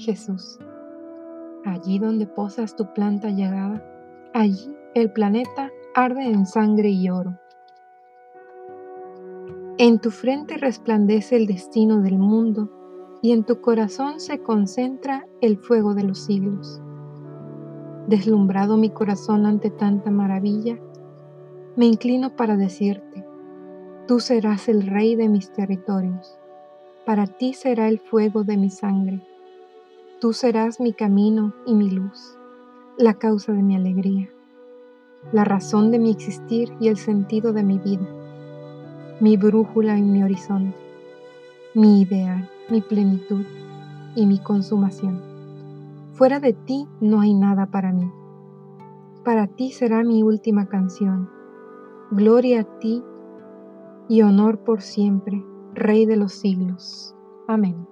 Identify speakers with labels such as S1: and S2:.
S1: Jesús. Allí donde posas tu planta llegada, allí el planeta arde en sangre y oro. En tu frente resplandece el destino del mundo y en tu corazón se concentra el fuego de los siglos. Deslumbrado mi corazón ante tanta maravilla, me inclino para decirte, tú serás el rey de mis territorios, para ti será el fuego de mi sangre, tú serás mi camino y mi luz, la causa de mi alegría, la razón de mi existir y el sentido de mi vida mi brújula en mi horizonte, mi ideal, mi plenitud y mi consumación. Fuera de ti no hay nada para mí. Para ti será mi última canción. Gloria a ti y honor por siempre, Rey de los siglos. Amén.